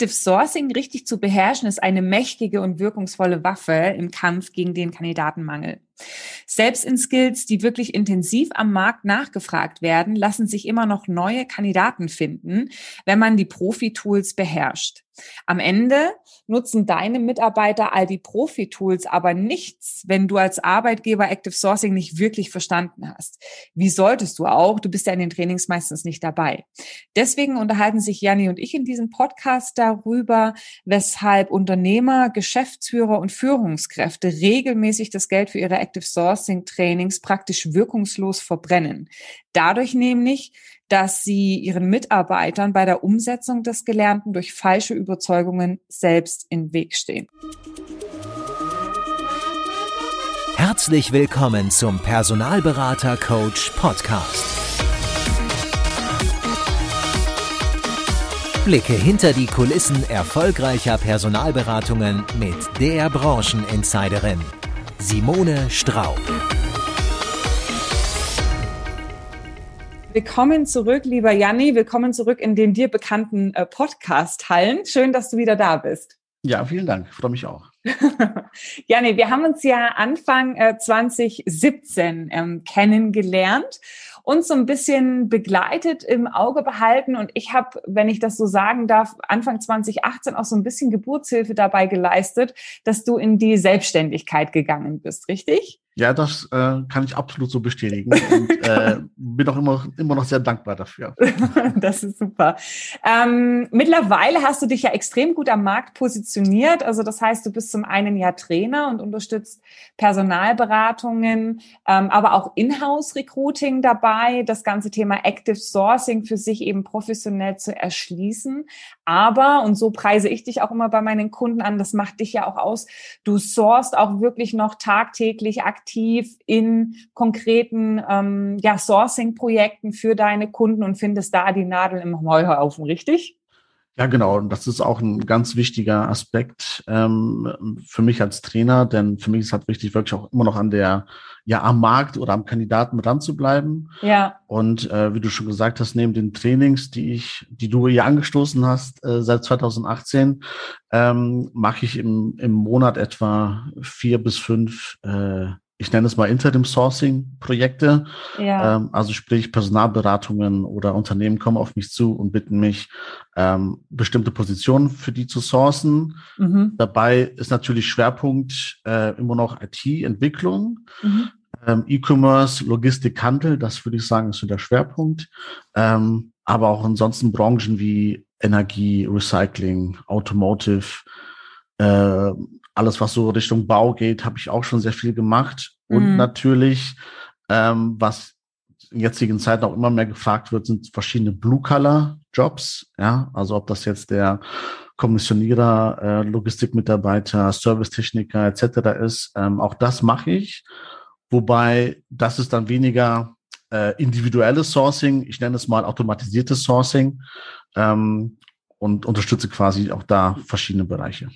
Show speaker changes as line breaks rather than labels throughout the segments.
Active Sourcing richtig zu beherrschen ist eine mächtige und wirkungsvolle Waffe im Kampf gegen den Kandidatenmangel. Selbst in Skills, die wirklich intensiv am Markt nachgefragt werden, lassen sich immer noch neue Kandidaten finden, wenn man die Profi-Tools beherrscht. Am Ende nutzen deine Mitarbeiter all die Profi-Tools aber nichts, wenn du als Arbeitgeber Active Sourcing nicht wirklich verstanden hast. Wie solltest du auch? Du bist ja in den Trainings meistens nicht dabei. Deswegen unterhalten sich Janni und ich in diesem Podcast darüber, weshalb Unternehmer, Geschäftsführer und Führungskräfte regelmäßig das Geld für ihre Active Sourcing Trainings praktisch wirkungslos verbrennen. Dadurch nämlich, dass sie ihren Mitarbeitern bei der Umsetzung des Gelernten durch falsche Überzeugungen selbst im Weg stehen.
Herzlich willkommen zum Personalberater Coach Podcast. Blicke hinter die Kulissen erfolgreicher Personalberatungen mit der Brancheninsiderin Simone Straub.
Willkommen zurück, lieber Janni. Willkommen zurück in den dir bekannten äh, Podcast-Hallen. Schön, dass du wieder da bist.
Ja, vielen Dank. Ich freue mich auch.
Janni, wir haben uns ja Anfang äh, 2017 ähm, kennengelernt uns so ein bisschen begleitet, im Auge behalten. Und ich habe, wenn ich das so sagen darf, Anfang 2018 auch so ein bisschen Geburtshilfe dabei geleistet, dass du in die Selbstständigkeit gegangen bist, richtig?
Ja, das äh, kann ich absolut so bestätigen und äh, bin auch immer, immer noch sehr dankbar dafür.
das ist super. Ähm, mittlerweile hast du dich ja extrem gut am Markt positioniert. Also das heißt, du bist zum einen ja Trainer und unterstützt Personalberatungen, ähm, aber auch Inhouse-Recruiting dabei, das ganze Thema Active Sourcing für sich eben professionell zu erschließen. Aber, und so preise ich dich auch immer bei meinen Kunden an, das macht dich ja auch aus, du sourst auch wirklich noch tagtäglich aktiv aktiv in konkreten ähm, ja, Sourcing-Projekten für deine Kunden und findest da die Nadel im Heuhaufen, richtig?
Ja, genau. Und das ist auch ein ganz wichtiger Aspekt ähm, für mich als Trainer, denn für mich ist halt wichtig, wirklich auch immer noch an der, ja, am Markt oder am Kandidaten dran zu bleiben.
Ja.
Und äh, wie du schon gesagt hast, neben den Trainings, die ich, die du hier angestoßen hast äh, seit 2018, ähm, mache ich im, im Monat etwa vier bis fünf äh, ich nenne es mal Interim-Sourcing-Projekte. Ja. Ähm, also sprich, Personalberatungen oder Unternehmen kommen auf mich zu und bitten mich, ähm, bestimmte Positionen für die zu sourcen. Mhm. Dabei ist natürlich Schwerpunkt äh, immer noch IT-Entwicklung. Mhm. Ähm, E-Commerce, Logistik, Handel, das würde ich sagen, ist so der Schwerpunkt. Ähm, aber auch ansonsten Branchen wie Energie, Recycling, Automotive, äh, alles, was so Richtung Bau geht, habe ich auch schon sehr viel gemacht. Und mhm. natürlich, ähm, was in jetzigen Zeiten auch immer mehr gefragt wird, sind verschiedene Blue-Color-Jobs. Ja, also ob das jetzt der Kommissionierer, äh, Logistikmitarbeiter, Servicetechniker etc. ist. Ähm, auch das mache ich. Wobei das ist dann weniger äh, individuelles Sourcing, ich nenne es mal automatisiertes Sourcing ähm, und unterstütze quasi auch da verschiedene Bereiche.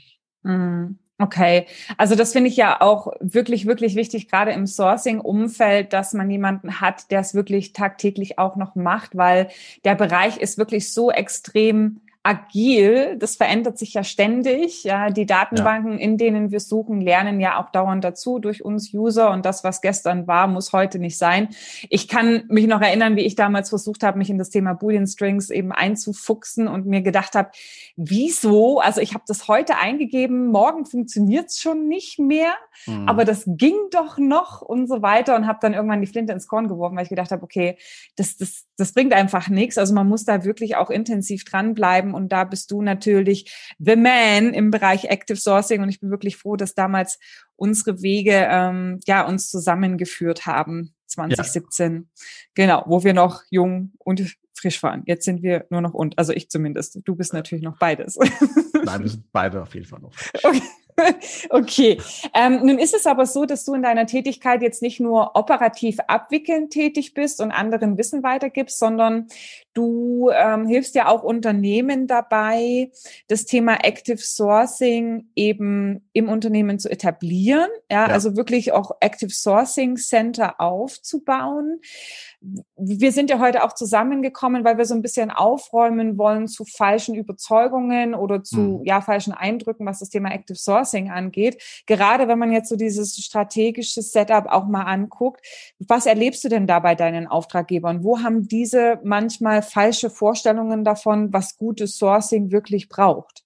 Mhm. Okay, also das finde ich ja auch wirklich, wirklich wichtig, gerade im Sourcing-Umfeld, dass man jemanden hat, der es wirklich tagtäglich auch noch macht, weil der Bereich ist wirklich so extrem agil, das verändert sich ja ständig. Ja, die Datenbanken, ja. in denen wir suchen, lernen ja auch dauernd dazu durch uns User und das, was gestern war, muss heute nicht sein. Ich kann mich noch erinnern, wie ich damals versucht habe, mich in das Thema Boolean Strings eben einzufuchsen und mir gedacht habe, wieso? Also ich habe das heute eingegeben, morgen funktioniert's schon nicht mehr, mhm. aber das ging doch noch und so weiter und habe dann irgendwann die Flinte ins Korn geworfen, weil ich gedacht habe, okay, das, das, das bringt einfach nichts. Also man muss da wirklich auch intensiv dranbleiben und da bist du natürlich the man im Bereich Active Sourcing und ich bin wirklich froh, dass damals unsere Wege ähm, ja uns zusammengeführt haben 2017. Ja. Genau, wo wir noch jung und frisch waren. Jetzt sind wir nur noch und, also ich zumindest. Du bist natürlich noch beides.
Nein, wir sind beide auf jeden Fall noch.
Okay. Okay. Ähm, nun ist es aber so, dass du in deiner Tätigkeit jetzt nicht nur operativ abwickelnd tätig bist und anderen Wissen weitergibst, sondern du ähm, hilfst ja auch Unternehmen dabei, das Thema Active Sourcing eben im Unternehmen zu etablieren. Ja, ja. also wirklich auch Active Sourcing Center aufzubauen. Wir sind ja heute auch zusammengekommen, weil wir so ein bisschen aufräumen wollen zu falschen Überzeugungen oder zu mhm. ja falschen Eindrücken, was das Thema Active Sourcing angeht. Gerade wenn man jetzt so dieses strategische Setup auch mal anguckt, was erlebst du denn da bei deinen Auftraggebern? Wo haben diese manchmal falsche Vorstellungen davon, was gutes Sourcing wirklich braucht?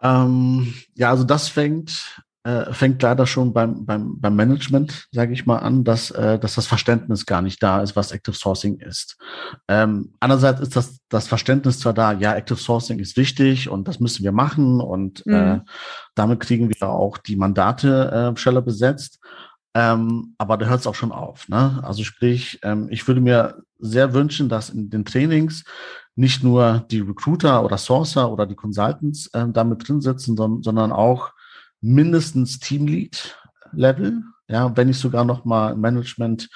Ähm, ja, also das fängt äh, fängt leider schon beim, beim, beim Management, sage ich mal, an, dass, äh, dass das Verständnis gar nicht da ist, was Active Sourcing ist. Ähm, andererseits ist das, das Verständnis zwar da, ja, Active Sourcing ist wichtig und das müssen wir machen und mhm. äh, damit kriegen wir auch die Mandate äh, schneller besetzt. Ähm, aber da hört es auch schon auf. Ne? Also sprich, ähm, ich würde mir sehr wünschen, dass in den Trainings nicht nur die Recruiter oder Sourcer oder die Consultants äh, damit drin sitzen, sondern, sondern auch mindestens Teamlead-Level, ja, wenn nicht sogar noch mal Management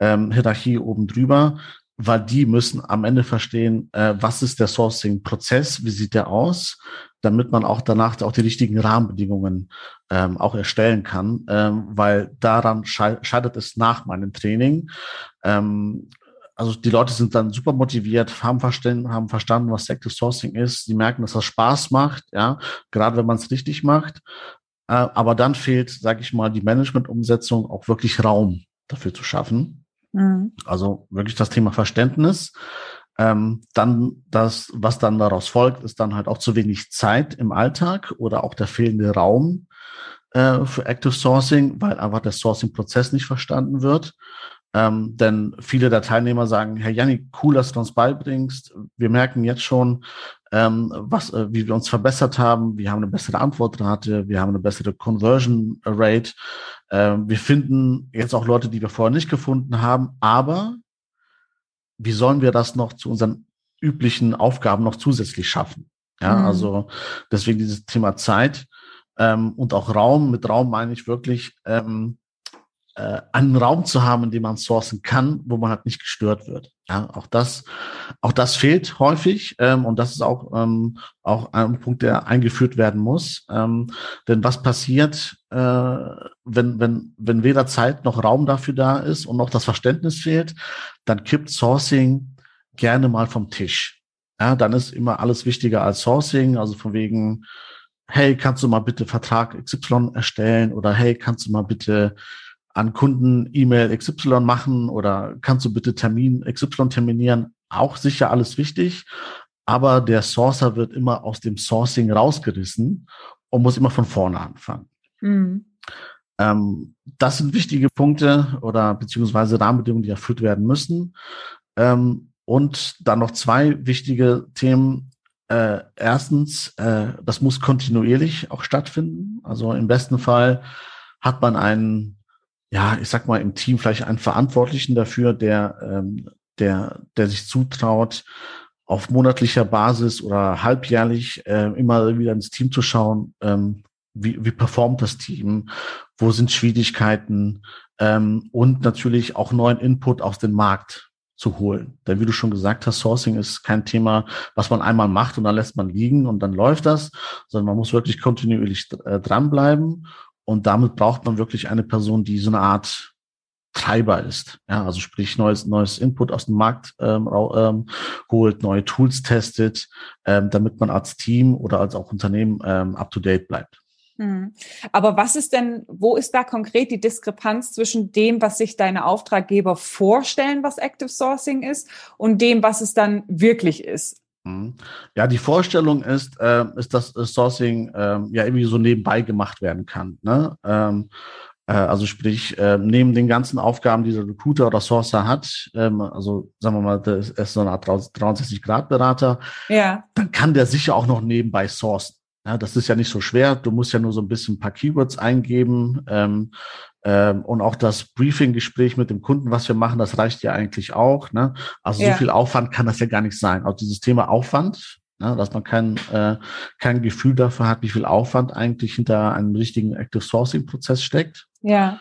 ähm, Hierarchie oben drüber, weil die müssen am Ende verstehen, äh, was ist der Sourcing-Prozess, wie sieht der aus, damit man auch danach auch die richtigen Rahmenbedingungen ähm, auch erstellen kann, ähm, weil daran scheitert es nach meinem Training. Ähm, also die Leute sind dann super motiviert, haben verstanden, haben verstanden, was Active Sourcing ist. Sie merken, dass das Spaß macht, ja, gerade wenn man es richtig macht. Äh, aber dann fehlt, sage ich mal, die Management-Umsetzung auch wirklich Raum dafür zu schaffen. Mhm. Also wirklich das Thema Verständnis. Ähm, dann das, was dann daraus folgt, ist dann halt auch zu wenig Zeit im Alltag oder auch der fehlende Raum äh, für Active Sourcing, weil einfach der Sourcing-Prozess nicht verstanden wird. Ähm, denn viele der Teilnehmer sagen, Herr Janni, cool, dass du uns beibringst. Wir merken jetzt schon, ähm, was, äh, wie wir uns verbessert haben. Wir haben eine bessere Antwortrate, wir haben eine bessere Conversion Rate. Ähm, wir finden jetzt auch Leute, die wir vorher nicht gefunden haben. Aber wie sollen wir das noch zu unseren üblichen Aufgaben noch zusätzlich schaffen? Ja, mhm. also deswegen dieses Thema Zeit ähm, und auch Raum. Mit Raum meine ich wirklich, ähm, äh, einen Raum zu haben, in dem man sourcen kann, wo man halt nicht gestört wird. Ja, auch das, auch das fehlt häufig ähm, und das ist auch ähm, auch ein Punkt, der eingeführt werden muss. Ähm, denn was passiert, äh, wenn wenn wenn weder Zeit noch Raum dafür da ist und noch das Verständnis fehlt, dann kippt Sourcing gerne mal vom Tisch. Ja, dann ist immer alles wichtiger als Sourcing, also von wegen, hey, kannst du mal bitte Vertrag XY erstellen oder hey, kannst du mal bitte an Kunden E-Mail XY machen oder kannst du bitte Termin XY terminieren? Auch sicher alles wichtig, aber der Sourcer wird immer aus dem Sourcing rausgerissen und muss immer von vorne anfangen. Mhm. Ähm, das sind wichtige Punkte oder beziehungsweise Rahmenbedingungen, die erfüllt werden müssen. Ähm, und dann noch zwei wichtige Themen. Äh, erstens, äh, das muss kontinuierlich auch stattfinden. Also im besten Fall hat man einen ja, ich sag mal, im Team vielleicht einen Verantwortlichen dafür, der, ähm, der, der sich zutraut, auf monatlicher Basis oder halbjährlich äh, immer wieder ins Team zu schauen, ähm, wie, wie performt das Team, wo sind Schwierigkeiten ähm, und natürlich auch neuen Input aus dem Markt zu holen. Denn wie du schon gesagt hast, Sourcing ist kein Thema, was man einmal macht und dann lässt man liegen und dann läuft das, sondern man muss wirklich kontinuierlich äh, dranbleiben und damit braucht man wirklich eine Person, die so eine Art Treiber ist. Ja, also sprich neues, neues Input aus dem Markt ähm, ähm, holt, neue Tools testet, ähm, damit man als Team oder als auch Unternehmen ähm, up to date bleibt.
Hm. Aber was ist denn, wo ist da konkret die Diskrepanz zwischen dem, was sich deine Auftraggeber vorstellen, was Active Sourcing ist, und dem, was es dann wirklich ist?
Mhm. Ja, die Vorstellung ist, äh, ist, dass Sourcing äh, ja irgendwie so nebenbei gemacht werden kann. Ne? Ähm, äh, also sprich, äh, neben den ganzen Aufgaben, die der Recruiter oder Sourcer hat, ähm, also sagen wir mal, das ist so eine Art 63-Grad-Berater, ja. dann kann der sicher auch noch nebenbei sourcen. Ja, das ist ja nicht so schwer. Du musst ja nur so ein bisschen ein paar Keywords eingeben. Ähm, ähm, und auch das Briefing-Gespräch mit dem Kunden, was wir machen, das reicht ja eigentlich auch. Ne? Also ja. so viel Aufwand kann das ja gar nicht sein. Auch dieses Thema Aufwand, ne, dass man kein, äh, kein Gefühl dafür hat, wie viel Aufwand eigentlich hinter einem richtigen Active Sourcing-Prozess steckt.
Ja.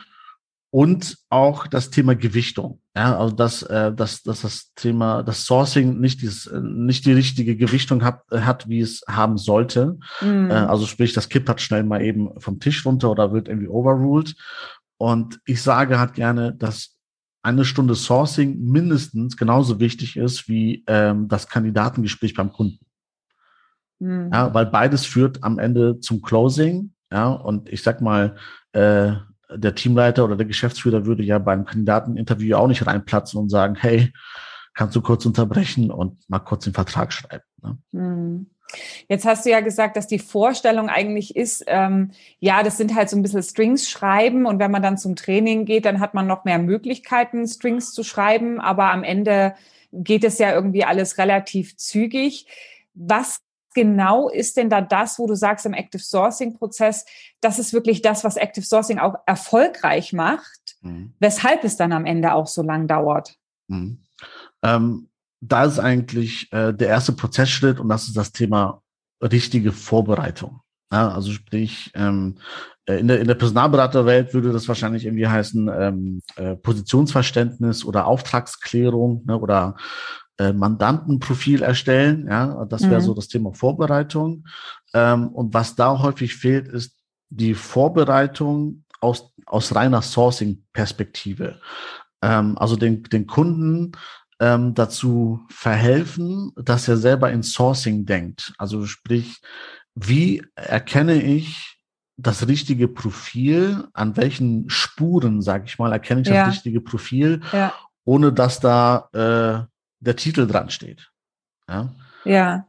Und auch das Thema Gewichtung. Ja, also dass, äh, dass, dass das Thema, das Sourcing nicht, dieses, nicht die richtige Gewichtung hat, hat wie es haben sollte. Mhm. Äh, also sprich, das kippt hat schnell mal eben vom Tisch runter oder wird irgendwie overruled. Und ich sage halt gerne, dass eine Stunde Sourcing mindestens genauso wichtig ist wie ähm, das Kandidatengespräch beim Kunden. Mhm. Ja, weil beides führt am Ende zum Closing. Ja, und ich sag mal, äh, der Teamleiter oder der Geschäftsführer würde ja beim Kandidateninterview auch nicht reinplatzen und sagen, hey, kannst du kurz unterbrechen und mal kurz den Vertrag schreiben. Ne?
Mhm. Jetzt hast du ja gesagt, dass die Vorstellung eigentlich ist, ähm, ja, das sind halt so ein bisschen Strings schreiben und wenn man dann zum Training geht, dann hat man noch mehr Möglichkeiten, Strings zu schreiben, aber am Ende geht es ja irgendwie alles relativ zügig. Was genau ist denn da das, wo du sagst im Active Sourcing Prozess, das ist wirklich das, was Active Sourcing auch erfolgreich macht, mhm. weshalb es dann am Ende auch so lang dauert?
Mhm. Ähm, da ist eigentlich äh, der erste Prozessschritt und das ist das Thema richtige Vorbereitung. Ja, also sprich, ähm, äh, in der, in der Personalberaterwelt würde das wahrscheinlich irgendwie heißen ähm, äh, Positionsverständnis oder Auftragsklärung ne, oder äh, Mandantenprofil erstellen. Ja, das wäre mhm. so das Thema Vorbereitung. Ähm, und was da häufig fehlt, ist die Vorbereitung aus, aus reiner Sourcing-Perspektive. Ähm, also den, den Kunden ähm, dazu verhelfen, dass er selber in Sourcing denkt. Also sprich, wie erkenne ich das richtige Profil, an welchen Spuren, sage ich mal, erkenne ich ja. das richtige Profil, ja. ohne dass da äh, der Titel dran steht. Ja.
ja.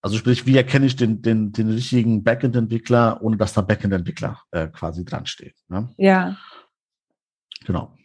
Also sprich, wie erkenne ich den, den, den richtigen Backend-Entwickler, ohne dass da Backend-Entwickler äh, quasi dran steht.
Ne? Ja.
Genau.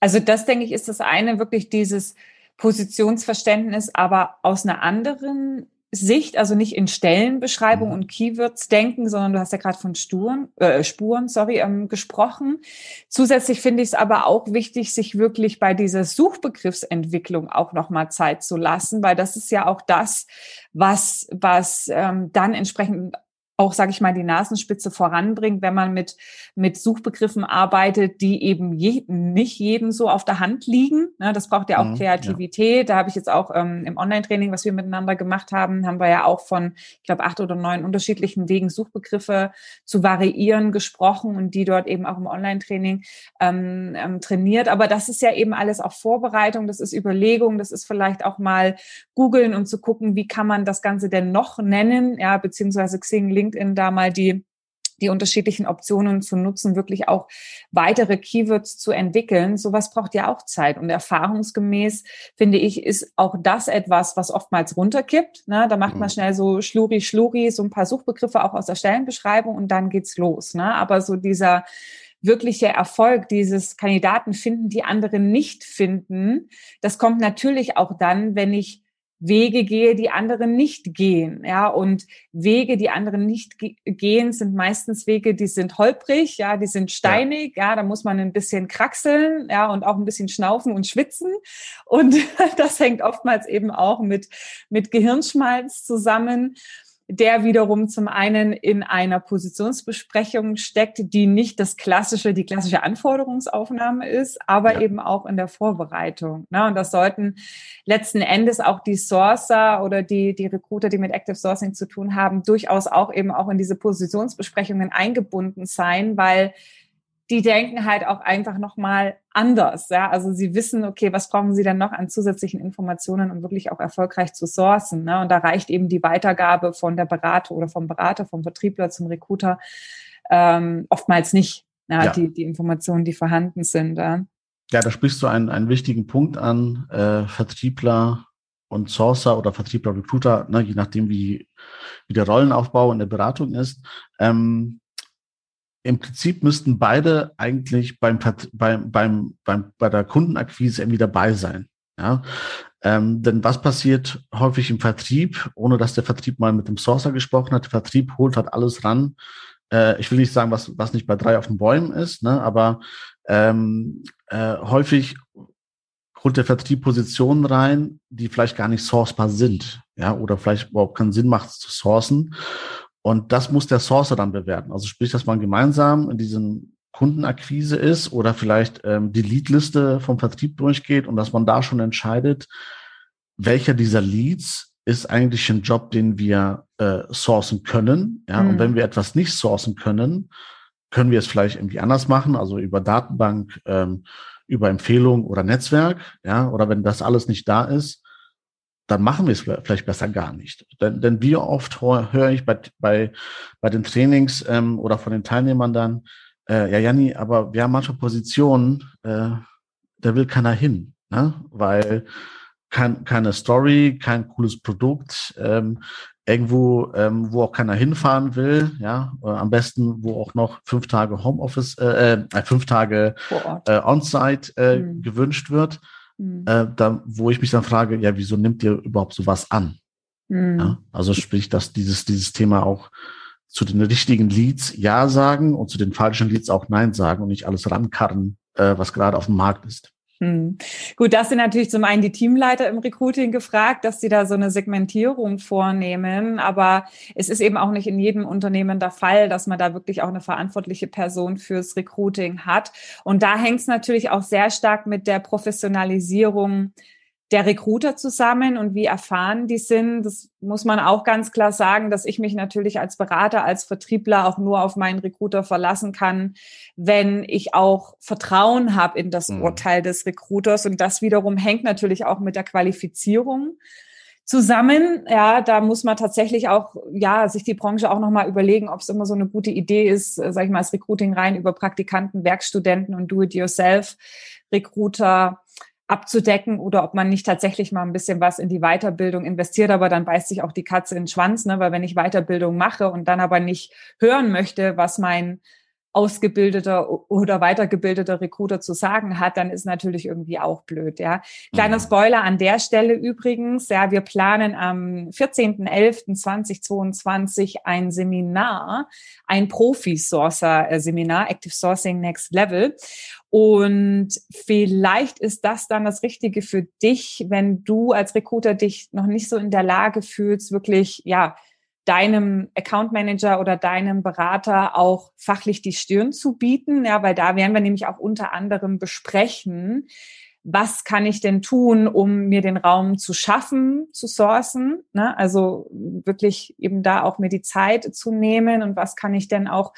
Also das, denke ich, ist das eine, wirklich dieses Positionsverständnis, aber aus einer anderen Sicht, also nicht in Stellenbeschreibung mhm. und Keywords denken, sondern du hast ja gerade von Sturen, äh, Spuren sorry, ähm, gesprochen. Zusätzlich finde ich es aber auch wichtig, sich wirklich bei dieser Suchbegriffsentwicklung auch nochmal Zeit zu lassen, weil das ist ja auch das, was, was ähm, dann entsprechend auch, sage ich mal, die Nasenspitze voranbringt, wenn man mit, mit Suchbegriffen arbeitet, die eben je, nicht jedem so auf der Hand liegen. Ja, das braucht ja auch mhm, Kreativität. Ja. Da habe ich jetzt auch ähm, im Online-Training, was wir miteinander gemacht haben, haben wir ja auch von, ich glaube, acht oder neun unterschiedlichen Wegen Suchbegriffe zu variieren gesprochen und die dort eben auch im Online-Training ähm, ähm, trainiert. Aber das ist ja eben alles auch Vorbereitung, das ist Überlegung, das ist vielleicht auch mal googeln und zu gucken, wie kann man das Ganze denn noch nennen, ja, beziehungsweise Xing, Link LinkedIn da mal die die unterschiedlichen Optionen zu nutzen, wirklich auch weitere Keywords zu entwickeln. Sowas braucht ja auch Zeit. Und erfahrungsgemäß, finde ich, ist auch das etwas, was oftmals runterkippt. Ne? Da macht man mhm. schnell so Schluri, Schluri, so ein paar Suchbegriffe auch aus der Stellenbeschreibung und dann geht's los. Ne? Aber so dieser wirkliche Erfolg, dieses Kandidaten finden, die anderen nicht finden, das kommt natürlich auch dann, wenn ich Wege gehe, die anderen nicht gehen. Ja, und Wege, die anderen nicht gehen, sind meistens Wege, die sind holprig, ja, die sind steinig, ja. ja, da muss man ein bisschen kraxeln, ja, und auch ein bisschen schnaufen und schwitzen. Und das hängt oftmals eben auch mit, mit Gehirnschmalz zusammen der wiederum zum einen in einer Positionsbesprechung steckt, die nicht das klassische, die klassische Anforderungsaufnahme ist, aber ja. eben auch in der Vorbereitung. Ne? Und das sollten letzten Endes auch die Sourcer oder die, die Recruiter, die mit Active Sourcing zu tun haben, durchaus auch eben auch in diese Positionsbesprechungen eingebunden sein, weil die denken halt auch einfach nochmal anders. Ja? Also sie wissen, okay, was brauchen sie denn noch an zusätzlichen Informationen, um wirklich auch erfolgreich zu sourcen. Ne? Und da reicht eben die Weitergabe von der Berater oder vom Berater, vom Vertriebler zum Recruiter ähm, oftmals nicht, ja, ja. Die, die Informationen, die vorhanden sind. Ja,
ja da sprichst du einen, einen wichtigen Punkt an, äh, Vertriebler und Sourcer oder Vertriebler, Recruiter, ne, je nachdem, wie, wie der Rollenaufbau in der Beratung ist. Ähm, im Prinzip müssten beide eigentlich beim, beim, beim, beim, bei der Kundenakquise irgendwie dabei sein. Ja? Ähm, denn was passiert häufig im Vertrieb, ohne dass der Vertrieb mal mit dem Sourcer gesprochen hat? Der Vertrieb holt halt alles ran. Äh, ich will nicht sagen, was, was nicht bei drei auf den Bäumen ist, ne? aber ähm, äh, häufig holt der Vertrieb Positionen rein, die vielleicht gar nicht sourcebar sind, ja, oder vielleicht überhaupt keinen Sinn macht zu sourcen. Und das muss der Sourcer dann bewerten. Also sprich, dass man gemeinsam in diesem Kundenakquise ist oder vielleicht ähm, die Leadliste vom Vertrieb durchgeht und dass man da schon entscheidet, welcher dieser Leads ist eigentlich ein Job, den wir äh, sourcen können. Ja, mhm. und wenn wir etwas nicht sourcen können, können wir es vielleicht irgendwie anders machen, also über Datenbank, ähm, über Empfehlung oder Netzwerk, ja, oder wenn das alles nicht da ist, dann machen wir es vielleicht besser gar nicht. Denn, denn wie oft höre ich bei, bei, bei den Trainings ähm, oder von den Teilnehmern dann, äh, ja, Janni, aber wir haben manche Positionen, äh, da will keiner hin, ne? weil kein, keine Story, kein cooles Produkt, ähm, irgendwo, ähm, wo auch keiner hinfahren will, ja, am besten, wo auch noch fünf Tage Homeoffice, äh, äh, fünf Tage äh, On-Site äh, mhm. gewünscht wird, mhm. äh, da, wo ich mich dann frage, ja, wieso nimmt ihr überhaupt sowas an? Mhm. Ja, also sprich, dass dieses, dieses Thema auch zu den richtigen Leads Ja sagen und zu den falschen Leads auch Nein sagen und nicht alles rankarren, äh, was gerade auf dem Markt ist.
Hm. Gut, das sind natürlich zum einen die Teamleiter im Recruiting gefragt, dass sie da so eine Segmentierung vornehmen. Aber es ist eben auch nicht in jedem Unternehmen der Fall, dass man da wirklich auch eine verantwortliche Person fürs Recruiting hat. Und da hängt es natürlich auch sehr stark mit der Professionalisierung der Recruiter zusammen und wie erfahren die sind. Das muss man auch ganz klar sagen, dass ich mich natürlich als Berater, als Vertriebler auch nur auf meinen Recruiter verlassen kann, wenn ich auch Vertrauen habe in das mhm. Urteil des Recruiters. Und das wiederum hängt natürlich auch mit der Qualifizierung zusammen. Ja, da muss man tatsächlich auch, ja, sich die Branche auch nochmal überlegen, ob es immer so eine gute Idee ist, äh, sag ich mal, das Recruiting rein über Praktikanten, Werkstudenten und Do-it-yourself Recruiter abzudecken oder ob man nicht tatsächlich mal ein bisschen was in die Weiterbildung investiert, aber dann beißt sich auch die Katze in den Schwanz, ne? weil wenn ich Weiterbildung mache und dann aber nicht hören möchte, was mein ausgebildeter oder weitergebildeter Recruiter zu sagen hat, dann ist natürlich irgendwie auch blöd, ja. Kleiner mhm. Spoiler an der Stelle übrigens, ja, wir planen am 14.11.2022 ein Seminar, ein Profi-Sourcer-Seminar, Active Sourcing Next Level. Und vielleicht ist das dann das Richtige für dich, wenn du als Recruiter dich noch nicht so in der Lage fühlst, wirklich, ja, deinem Account Manager oder deinem Berater auch fachlich die Stirn zu bieten. Ja, weil da werden wir nämlich auch unter anderem besprechen, was kann ich denn tun, um mir den Raum zu schaffen, zu sourcen? Ne? Also wirklich eben da auch mir die Zeit zu nehmen und was kann ich denn auch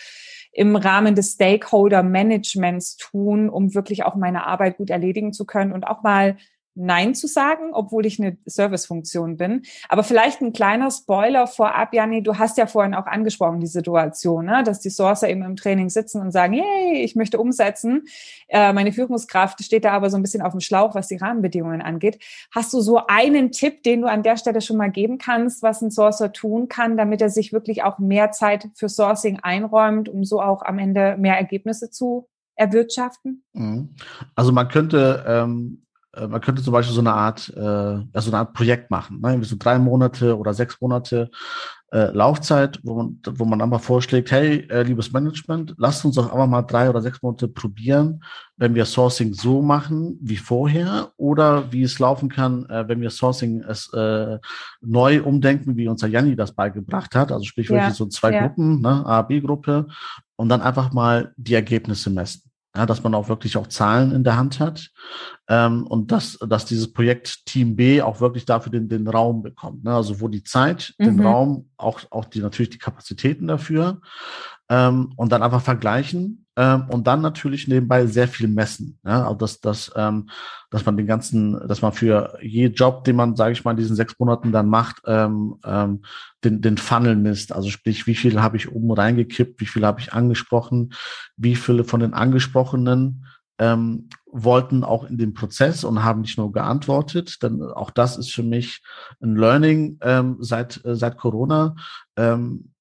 im Rahmen des Stakeholder Managements tun, um wirklich auch meine Arbeit gut erledigen zu können und auch mal Nein zu sagen, obwohl ich eine Servicefunktion bin. Aber vielleicht ein kleiner Spoiler vorab, Janni, du hast ja vorhin auch angesprochen, die Situation, ne? dass die Sourcer eben im Training sitzen und sagen, yay, ich möchte umsetzen. Äh, meine Führungskraft steht da aber so ein bisschen auf dem Schlauch, was die Rahmenbedingungen angeht. Hast du so einen Tipp, den du an der Stelle schon mal geben kannst, was ein Sourcer tun kann, damit er sich wirklich auch mehr Zeit für Sourcing einräumt, um so auch am Ende mehr Ergebnisse zu erwirtschaften?
Mhm. Also man könnte ähm, äh, man könnte zum Beispiel so eine Art, äh, ja, so eine Art Projekt machen, ne? Irgendwie so drei Monate oder sechs Monate äh, Laufzeit, wo man, wo man einfach vorschlägt, hey, äh, liebes Management, lasst uns doch einfach mal drei oder sechs Monate probieren, wenn wir Sourcing so machen wie vorher oder wie es laufen kann, äh, wenn wir Sourcing es äh, neu umdenken, wie unser Janni das beigebracht hat. Also sprich wirklich so zwei ja. Gruppen, ne? A, B-Gruppe und dann einfach mal die Ergebnisse messen ja, dass man auch wirklich auch Zahlen in der Hand hat ähm, und dass, dass dieses Projekt Team B auch wirklich dafür den, den Raum bekommt. Ne? Also wo die Zeit, mhm. den Raum, auch, auch die natürlich die Kapazitäten dafür ähm, und dann einfach vergleichen ähm, und dann natürlich nebenbei sehr viel messen. Ja? Also dass, dass, ähm, dass man den ganzen, dass man für je Job, den man, sage ich mal, in diesen sechs Monaten dann macht, ähm, ähm, den, den Funnel misst. Also sprich, wie viel habe ich oben reingekippt, wie viel habe ich angesprochen, wie viele von den Angesprochenen ähm, wollten auch in den Prozess und haben nicht nur geantwortet. Denn auch das ist für mich ein Learning ähm, seit, äh, seit Corona. Ähm,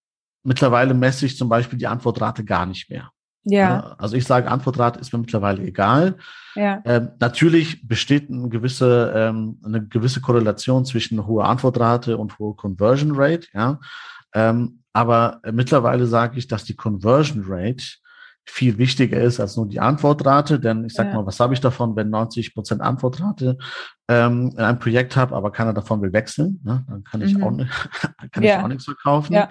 mittlerweile messe ich zum Beispiel die Antwortrate gar nicht mehr. Ja. Also ich sage, Antwortrate ist mir mittlerweile egal. Ja. Ähm, natürlich besteht eine gewisse, ähm, eine gewisse Korrelation zwischen hoher Antwortrate und hoher Conversion Rate, ja. Ähm, aber mittlerweile sage ich, dass die Conversion Rate viel wichtiger ist als nur die Antwortrate, denn ich sag ja. mal, was habe ich davon, wenn 90 Prozent Antwortrate ähm, in einem Projekt habe, aber keiner davon will wechseln, ne? dann kann ich mhm. auch nicht, kann ja. ich auch nichts verkaufen. Ja.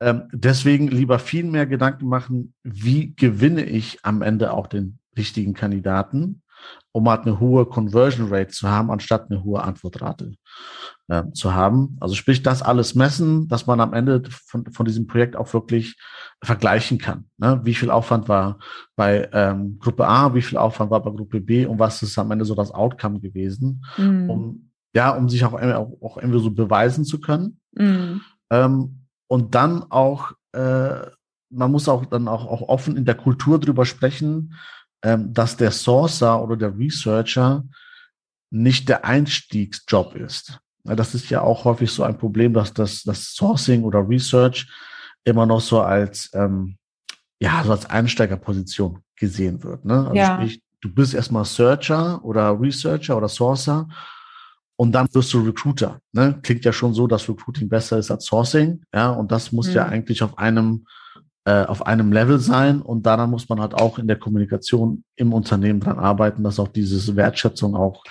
Ähm, deswegen lieber viel mehr Gedanken machen, wie gewinne ich am Ende auch den richtigen Kandidaten, um halt eine hohe Conversion Rate zu haben, anstatt eine hohe Antwortrate. äh, zu haben. Also sprich, das alles messen, dass man am Ende von, von diesem Projekt auch wirklich vergleichen kann. Ne? Wie viel Aufwand war bei ähm, Gruppe A, wie viel Aufwand war bei Gruppe B und was ist am Ende so das Outcome gewesen, mhm. um ja, um sich auch, auch, auch irgendwie so beweisen zu können. Mhm. Ähm, und dann auch, äh, man muss auch dann auch, auch offen in der Kultur drüber sprechen, ähm, dass der Sourcer oder der Researcher nicht der Einstiegsjob ist. Das ist ja auch häufig so ein Problem, dass das, das Sourcing oder Research immer noch so als, ähm, ja, so als Einsteigerposition gesehen wird. Ne? Also ja. sprich, du bist erstmal Searcher oder Researcher oder Sourcer und dann wirst du Recruiter. Ne? Klingt ja schon so, dass Recruiting besser ist als Sourcing. Ja, und das muss mhm. ja eigentlich auf einem äh, auf einem Level sein und daran muss man halt auch in der Kommunikation im Unternehmen dran arbeiten, dass auch diese Wertschätzung auch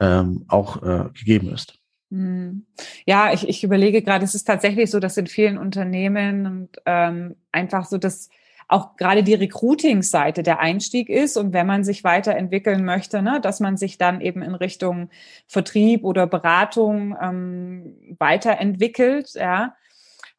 ähm, auch äh, gegeben ist.
Mhm. Ja, ich, ich überlege gerade, es ist tatsächlich so, dass in vielen Unternehmen und ähm, einfach so, dass auch gerade die Recruiting-Seite der Einstieg ist und wenn man sich weiterentwickeln möchte, ne, dass man sich dann eben in Richtung Vertrieb oder Beratung ähm, weiterentwickelt, ja.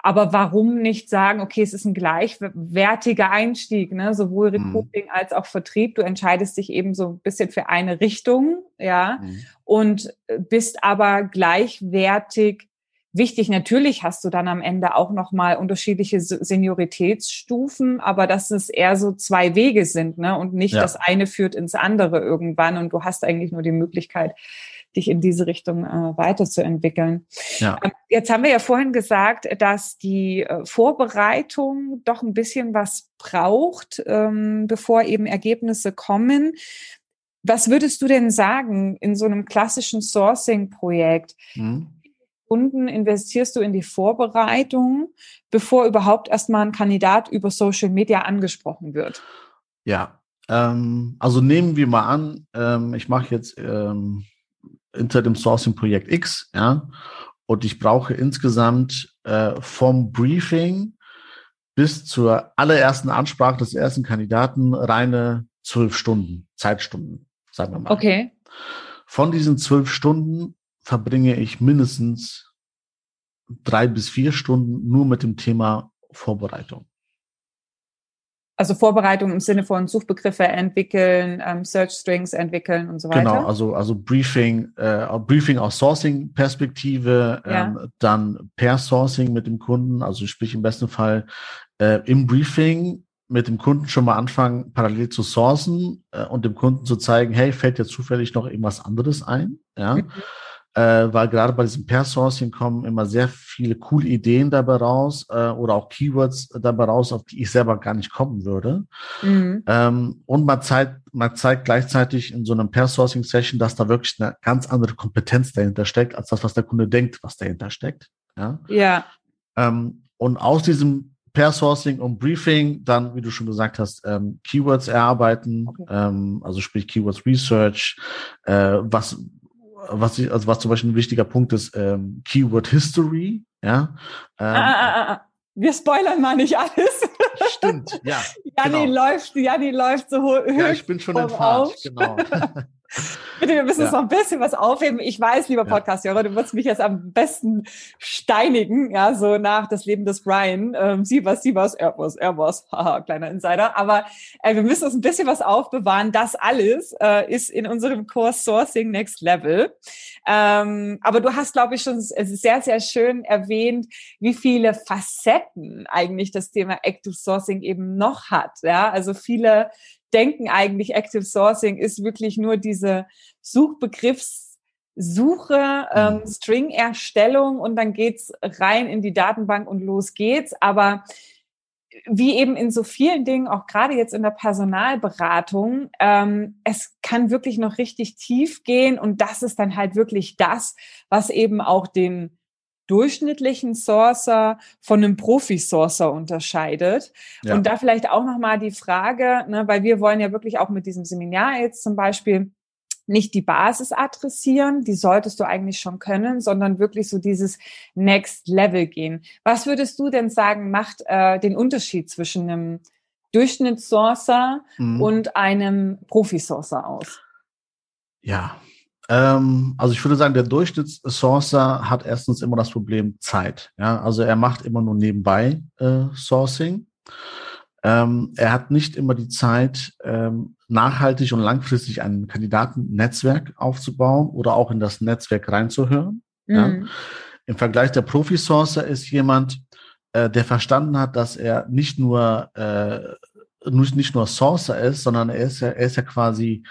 Aber warum nicht sagen, okay, es ist ein gleichwertiger Einstieg, ne? sowohl mhm. Recruiting mhm. als auch Vertrieb. Du entscheidest dich eben so ein bisschen für eine Richtung, ja, mhm. und bist aber gleichwertig wichtig. Natürlich hast du dann am Ende auch noch mal unterschiedliche Senioritätsstufen, aber dass es eher so zwei Wege sind, ne? Und nicht ja. das eine führt ins andere irgendwann und du hast eigentlich nur die Möglichkeit, dich in diese Richtung äh, weiterzuentwickeln. Ja. Ähm, jetzt haben wir ja vorhin gesagt, dass die äh, Vorbereitung doch ein bisschen was braucht, ähm, bevor eben Ergebnisse kommen. Was würdest du denn sagen in so einem klassischen Sourcing-Projekt? Mhm. Kunden investierst du in die Vorbereitung, bevor überhaupt erstmal ein Kandidat über Social Media angesprochen wird?
Ja, ähm, also nehmen wir mal an, ähm, ich mache jetzt ähm, hinter dem Sourcing-Projekt X, ja, und ich brauche insgesamt äh, vom Briefing bis zur allerersten Ansprache des ersten Kandidaten reine zwölf Stunden, Zeitstunden, sagen wir mal.
Okay.
Von diesen zwölf Stunden verbringe ich mindestens drei bis vier Stunden nur mit dem Thema Vorbereitung.
Also Vorbereitung im Sinne von Suchbegriffe entwickeln, ähm, Search Strings entwickeln und so weiter.
Genau, also also Briefing, äh, Briefing aus Sourcing-Perspektive, ja. ähm, dann per Sourcing mit dem Kunden, also sprich im besten Fall äh, im Briefing mit dem Kunden schon mal anfangen, parallel zu sourcen äh, und dem Kunden zu zeigen, hey, fällt dir zufällig noch irgendwas anderes ein? Ja. Mhm äh, weil gerade bei diesem Pair-Sourcing kommen immer sehr viele coole Ideen dabei raus äh, oder auch Keywords dabei raus, auf die ich selber gar nicht kommen würde. Mhm. Ähm, und man zeigt, man zeigt gleichzeitig in so einem Pair-Sourcing-Session, dass da wirklich eine ganz andere Kompetenz dahinter steckt, als das, was der Kunde denkt, was dahinter steckt. Ja.
ja.
Ähm, und aus diesem Pair-Sourcing und Briefing, dann, wie du schon gesagt hast, ähm, Keywords erarbeiten, okay. ähm, also sprich Keywords Research, äh, was was ich, also was zum Beispiel ein wichtiger Punkt ist, ähm, Keyword History, ja.
Ähm, ah, ah, ah. ah. Wir spoilern mal nicht alles.
Stimmt, ja.
Janni genau. läuft, Janni läuft so hoch.
Ja, ich bin schon in Fahrt, genau.
Bitte, wir müssen ja. uns noch ein bisschen was aufheben. Ich weiß, lieber Podcast-Hörer, du wirst mich jetzt am besten steinigen, ja, so nach das Leben des Brian. Ähm, sie was, sie was, er was, er was. Haha, kleiner Insider. Aber äh, wir müssen uns ein bisschen was aufbewahren. Das alles äh, ist in unserem Kurs Sourcing Next Level. Ähm, aber du hast, glaube ich, schon sehr, sehr schön erwähnt, wie viele Facetten eigentlich das Thema Active Sourcing eben noch hat. Ja, also viele denken eigentlich, Active Sourcing ist wirklich nur diese Suchbegriffssuche, ähm, mhm. String-Erstellung und dann geht's rein in die Datenbank und los geht's. Aber wie eben in so vielen Dingen, auch gerade jetzt in der Personalberatung, ähm, es kann wirklich noch richtig tief gehen und das ist dann halt wirklich das, was eben auch den durchschnittlichen Sourcer von einem Profi-Sourcer unterscheidet. Ja. Und da vielleicht auch nochmal die Frage, ne, weil wir wollen ja wirklich auch mit diesem Seminar jetzt zum Beispiel nicht die Basis adressieren, die solltest du eigentlich schon können, sondern wirklich so dieses Next Level gehen. Was würdest du denn sagen, macht äh, den Unterschied zwischen einem Durchschnittssourcer mhm. und einem Profi-Sourcer aus?
Ja, Ähm, also ich würde sagen, der Durchschnittssourcer hat erstens immer das Problem Zeit. Ja, also er macht immer nur nebenbei äh, Sourcing. Ähm, er hat nicht immer die Zeit, ähm, nachhaltig und langfristig ein Kandidatennetzwerk aufzubauen oder auch in das Netzwerk reinzuhören. Mhm. Ja. Im Vergleich der Profi-Sourcer ist jemand, äh, der verstanden hat, dass er nicht nur äh, nicht, nicht nur Sourcer ist, sondern er ist ja, er ist ja quasi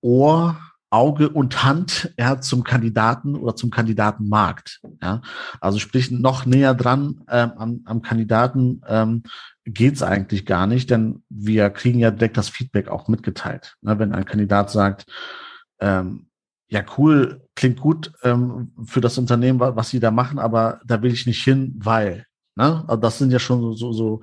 Ohr, Auge und Hand ja, zum Kandidaten oder zum Kandidatenmarkt. Ja? Also sprich, noch näher dran ähm, am, am Kandidaten ähm, geht's eigentlich gar nicht, denn wir kriegen ja direkt das Feedback auch mitgeteilt. Ne? Wenn ein Kandidat sagt, ähm, ja cool, klingt gut ähm, für das Unternehmen, was sie da machen, aber da will ich nicht hin, weil. Ne? Also das sind ja schon so, so, so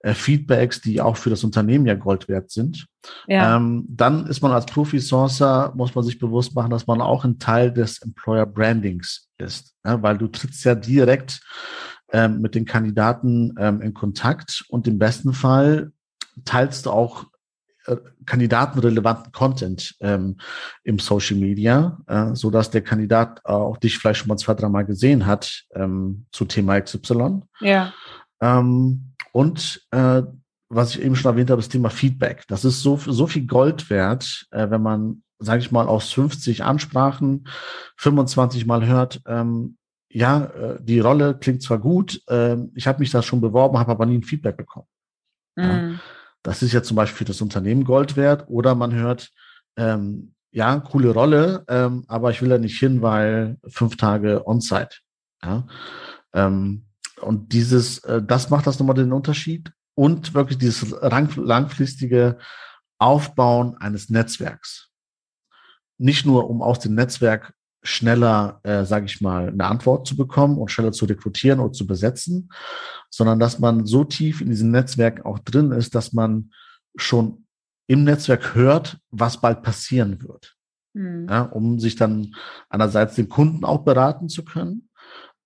äh, Feedbacks, die auch für das Unternehmen ja Gold wert sind. Ja. Ähm, dann ist man als Profi-Sourcer, muss man sich bewusst machen, dass man auch ein Teil des Employer Brandings ist, ne? weil du trittst ja direkt ähm, mit den Kandidaten ähm, in Kontakt und im besten Fall teilst du auch äh, kandidatenrelevanten Content ähm, im Social Media, äh, so dass der Kandidat auch dich vielleicht schon mal zwei, dreimal gesehen hat ähm, zu Thema XY.
Ja.
Ähm, und äh, was ich eben schon erwähnt habe, das Thema Feedback. Das ist so, so viel Gold wert, äh, wenn man, sage ich mal, aus 50 Ansprachen 25 Mal hört, ähm, ja, äh, die Rolle klingt zwar gut, äh, ich habe mich da schon beworben, habe aber nie ein Feedback bekommen. Mhm. Ja. Das ist ja zum Beispiel für das Unternehmen Gold wert. Oder man hört, ähm, ja, coole Rolle, ähm, aber ich will da nicht hin, weil fünf Tage On-Site. Ja? Ähm, und dieses, äh, das macht das nochmal den Unterschied. Und wirklich dieses langfristige Aufbauen eines Netzwerks. Nicht nur, um aus dem Netzwerk schneller, äh, sage ich mal, eine Antwort zu bekommen und schneller zu rekrutieren und zu besetzen, sondern dass man so tief in diesem Netzwerk auch drin ist, dass man schon im Netzwerk hört, was bald passieren wird, mhm. ja, um sich dann einerseits den Kunden auch beraten zu können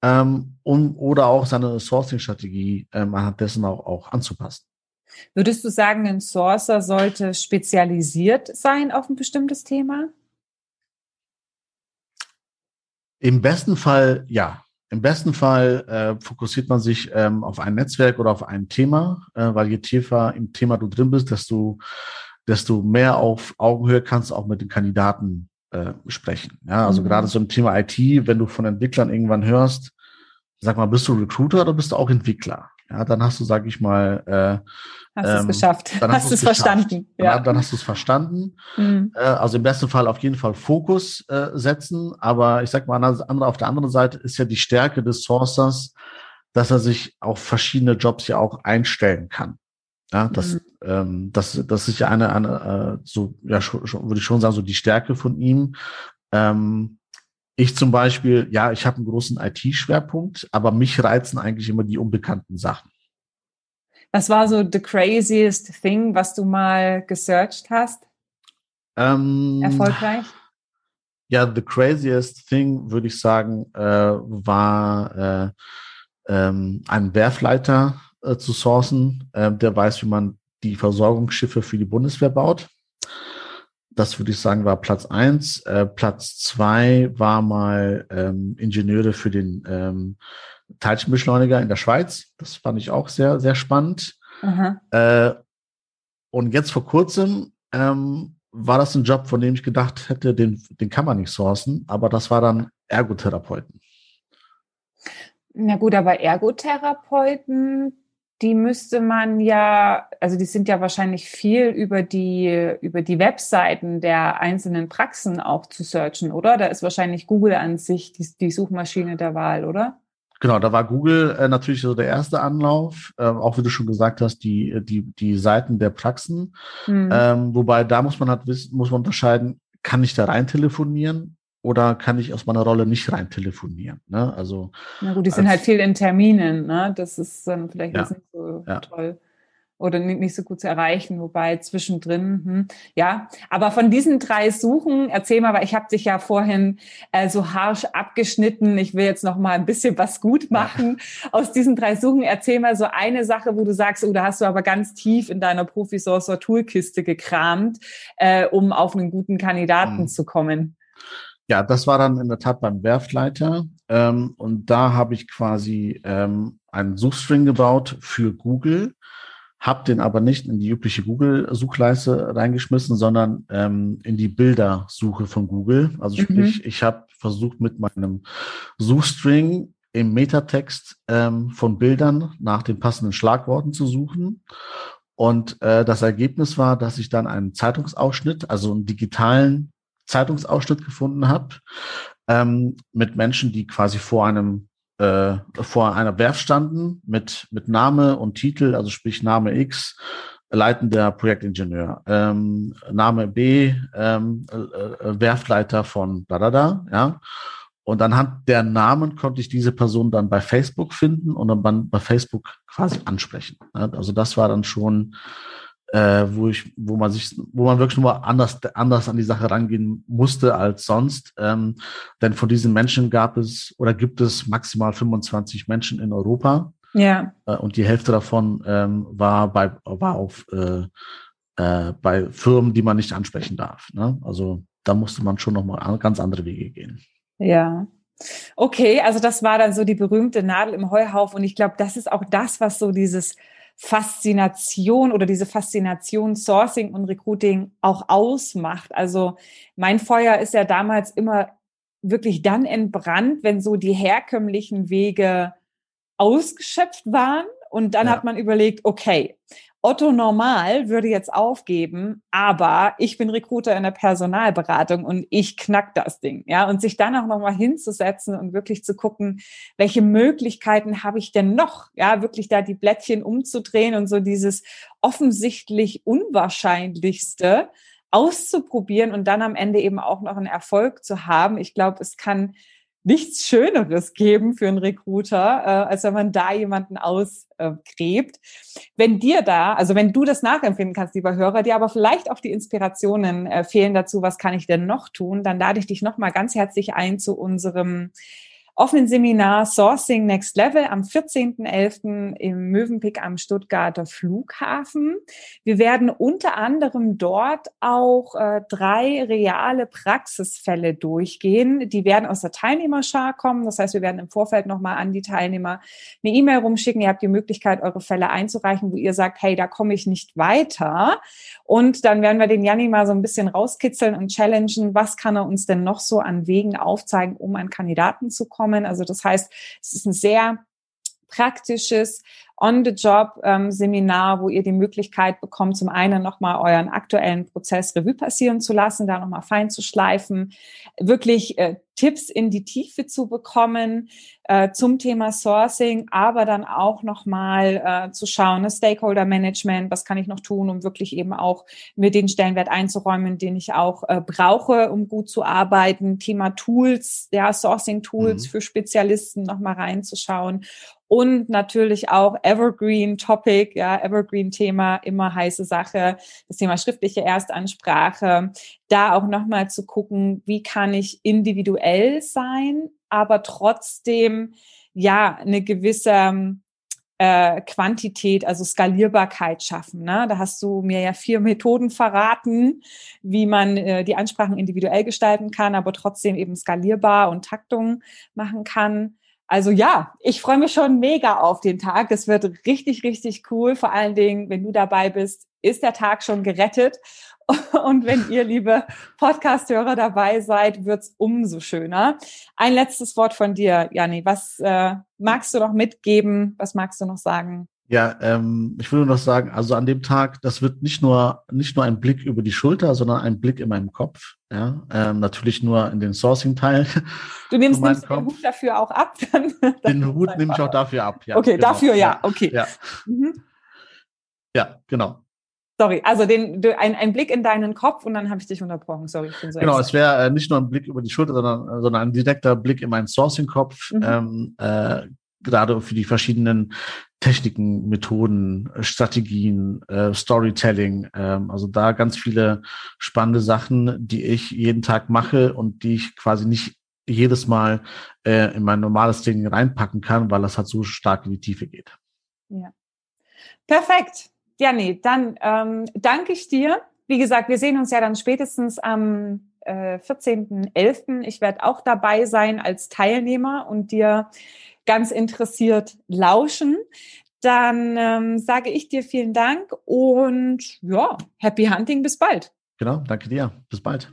ähm, um, oder auch seine Sourcing-Strategie ähm, anhand dessen auch, auch anzupassen.
Würdest du sagen, ein Sourcer sollte spezialisiert sein auf ein bestimmtes Thema?
Im besten Fall ja. Im besten Fall äh, fokussiert man sich ähm, auf ein Netzwerk oder auf ein Thema, äh, weil je tiefer im Thema du drin bist, desto, desto mehr auf Augenhöhe kannst du auch mit den Kandidaten äh, sprechen. Ja, also mhm. gerade so im Thema IT, wenn du von Entwicklern irgendwann hörst, sag mal, bist du Recruiter oder bist du auch Entwickler? Ja, dann hast du, sag ich mal, äh,
hast ähm, es geschafft, dann hast, hast du es verstanden.
Ja. Dann, dann, hast du es verstanden. Mhm. Äh, also im besten Fall auf jeden Fall Fokus äh, setzen. Aber ich sag mal, auf der anderen Seite ist ja die Stärke des Sourcers, dass er sich auf verschiedene Jobs ja auch einstellen kann. Ja, das, mhm. ähm, das, das ist ja eine, eine äh, so, ja, schon, schon, würde ich schon sagen, so die Stärke von ihm. Ähm, ich zum Beispiel, ja, ich habe einen großen IT-Schwerpunkt, aber mich reizen eigentlich immer die unbekannten Sachen.
Was war so the craziest thing, was du mal gesearched hast?
Ähm,
Erfolgreich?
Ja, the craziest thing, würde ich sagen, äh, war äh, ähm, einen Werfleiter äh, zu sourcen, äh, der weiß, wie man die Versorgungsschiffe für die Bundeswehr baut. Das würde ich sagen, war Platz eins. Äh, Platz zwei war mal ähm, Ingenieure für den ähm, Teilchenbeschleuniger in der Schweiz. Das fand ich auch sehr, sehr spannend. Äh, und jetzt vor kurzem ähm, war das ein Job, von dem ich gedacht hätte, den, den kann man nicht sourcen, aber das war dann Ergotherapeuten.
Na gut, aber Ergotherapeuten, die müsste man ja, also die sind ja wahrscheinlich viel über die, über die Webseiten der einzelnen Praxen auch zu searchen, oder? Da ist wahrscheinlich Google an sich die, die Suchmaschine der Wahl, oder?
Genau, da war Google äh, natürlich so der erste Anlauf, äh, auch wie du schon gesagt hast, die, die, die Seiten der Praxen. Mhm. Ähm, wobei da muss man halt wissen, muss man unterscheiden, kann ich da rein telefonieren oder kann ich aus meiner Rolle nicht rein telefonieren? Ne? Also,
Na gut, die sind halt viel in Terminen, ne? Das ist dann vielleicht ja, nicht so ja. toll oder nicht so gut zu erreichen, wobei zwischendrin, hm, ja. Aber von diesen drei Suchen, erzähl mal, weil ich habe dich ja vorhin äh, so harsch abgeschnitten. Ich will jetzt noch mal ein bisschen was gut machen. Ja. Aus diesen drei Suchen, erzähl mal so eine Sache, wo du sagst, oh, da hast du aber ganz tief in deiner Profisourcer Toolkiste gekramt, äh, um auf einen guten Kandidaten hm. zu kommen.
Ja, das war dann in der Tat beim Werftleiter. Ähm, und da habe ich quasi ähm, einen Suchstring gebaut für Google, habe den aber nicht in die übliche Google-Suchleiste reingeschmissen, sondern ähm, in die Bildersuche von Google. Also mhm. sprich, mhm. ich habe versucht mit meinem Suchstring im Metatext ähm, von Bildern nach den passenden Schlagworten zu suchen. Und äh, das Ergebnis war, dass ich dann einen Zeitungsausschnitt, also einen digitalen Zeitungsausschnitt gefunden habe, ähm, mit Menschen, die quasi vor einem äh, vor einer Werft standen mit mit Name und Titel, also sprich Name X, leitender Projektingenieur, ähm, Name B, ähm, äh, äh, Werftleiter von da da da, ja. Und anhand der Namen konnte ich diese Person dann bei Facebook finden und dann bei Facebook quasi ansprechen. Also das war dann schon äh, wo ich, wo man sich, wo man wirklich nur anders, anders an die Sache rangehen musste als sonst. Ähm, denn von diesen Menschen gab es oder gibt es maximal 25 Menschen in Europa.
Ja.
Äh, und die Hälfte davon ähm, war bei, war auf äh, äh, bei Firmen, die man nicht ansprechen darf. Ne? Also da musste man schon nochmal ganz andere Wege gehen.
Ja. Okay, also das war dann so die berühmte Nadel im Heuhaufen. Und ich glaube, das ist auch das, was so dieses Faszination oder diese Faszination Sourcing und Recruiting auch ausmacht. Also mein Feuer ist ja damals immer wirklich dann entbrannt, wenn so die herkömmlichen Wege ausgeschöpft waren. Und dann ja. hat man überlegt, okay, Otto Normal würde jetzt aufgeben, aber ich bin Recruiter in der Personalberatung und ich knack das Ding, ja, und sich dann auch nochmal hinzusetzen und wirklich zu gucken, welche Möglichkeiten habe ich denn noch, ja, wirklich da die Blättchen umzudrehen und so dieses offensichtlich Unwahrscheinlichste auszuprobieren und dann am Ende eben auch noch einen Erfolg zu haben. Ich glaube, es kann nichts Schöneres geben für einen Recruiter, äh, als wenn man da jemanden ausgräbt. wenn dir da, also wenn du das nachempfinden kannst, lieber Hörer, dir aber vielleicht auch die Inspirationen äh, fehlen dazu, was kann ich denn noch tun, dann lade ich dich nochmal ganz herzlich ein zu unserem offenen Seminar Sourcing Next Level am 14.11. im Mövenpick am Stuttgarter Flughafen. Wir werden unter anderem dort auch äh, drei reale Praxisfälle durchgehen. Die werden aus der Teilnehmerschar kommen. Das heißt, wir werden im Vorfeld nochmal an die Teilnehmer eine E-Mail rumschicken. Ihr habt die Möglichkeit, eure Fälle einzureichen, wo ihr sagt, hey, da komme ich nicht weiter. Und dann werden wir den Janni mal so ein bisschen rauskitzeln und challengen, was kann er uns denn noch so an Wegen aufzeigen, um an Kandidaten zu kommen kommen. Also das heißt, es ist ein sehr praktisches On-the-Job-Seminar, ähm, wo ihr die Möglichkeit bekommt, zum einen nochmal euren aktuellen Prozess Revue passieren zu lassen, da nochmal fein zu schleifen, wirklich äh, Tipps in die Tiefe zu bekommen äh, zum Thema Sourcing, aber dann auch nochmal äh, zu schauen, ne, Stakeholder Management, was kann ich noch tun, um wirklich eben auch mir den Stellenwert einzuräumen, den ich auch äh, brauche, um gut zu arbeiten. Thema Tools, ja, Sourcing Tools mhm. für Spezialisten nochmal reinzuschauen und natürlich auch Evergreen Topic, ja, Evergreen Thema, immer heiße Sache, das Thema schriftliche Erstansprache, da auch nochmal zu gucken, wie kann ich individuell sein, aber trotzdem, ja, eine gewisse, äh, Quantität, also Skalierbarkeit schaffen. Ne? Da hast du mir ja vier Methoden verraten, wie man äh, die Ansprachen individuell gestalten kann, aber trotzdem eben skalierbar und Taktung machen kann. Also ja, ich freue mich schon mega auf den Tag. Es wird richtig, richtig cool. Vor allen Dingen, wenn du dabei bist, ist der Tag schon gerettet. Und wenn ihr, liebe Podcast-Hörer, dabei seid, wird's umso schöner. Ein letztes Wort von dir, Janni. Was äh, magst du noch mitgeben? Was magst du noch sagen?
Ja, ähm, ich würde noch sagen, also an dem Tag, das wird nicht nur nicht nur ein Blick über die Schulter, sondern ein Blick in meinem Kopf. Ja, ähm, natürlich nur in den Sourcing-Teil.
Du nimmst, nimmst den Hut dafür auch ab.
den Hut nehme ich auch dafür ab.
Ja, okay, genau. dafür ja. Okay.
Ja, mhm. ja genau.
Sorry, also den, ein, ein Blick in deinen Kopf und dann habe ich dich unterbrochen. Sorry, ich
bin so Genau, es wäre äh, nicht nur ein Blick über die Schulter, sondern, sondern ein direkter Blick in meinen Sourcing-Kopf. Mhm. Ähm, äh, gerade für die verschiedenen Techniken, Methoden, Strategien, äh, Storytelling. Ähm, also da ganz viele spannende Sachen, die ich jeden Tag mache und die ich quasi nicht jedes Mal äh, in mein normales Ding reinpacken kann, weil das halt so stark in die Tiefe geht.
Ja. Perfekt. Ja, nee, dann ähm, danke ich dir. Wie gesagt, wir sehen uns ja dann spätestens am äh, 14.11. Ich werde auch dabei sein als Teilnehmer und dir ganz interessiert lauschen. Dann ähm, sage ich dir vielen Dank und ja, happy hunting, bis bald.
Genau, danke dir. Bis bald.